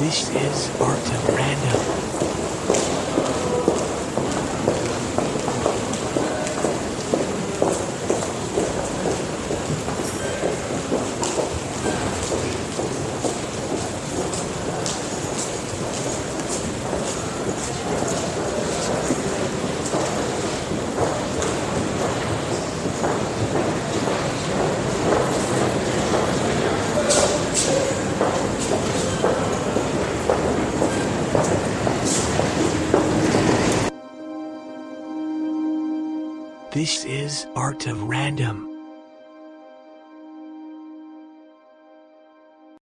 This is Art Random. This is Art of Random.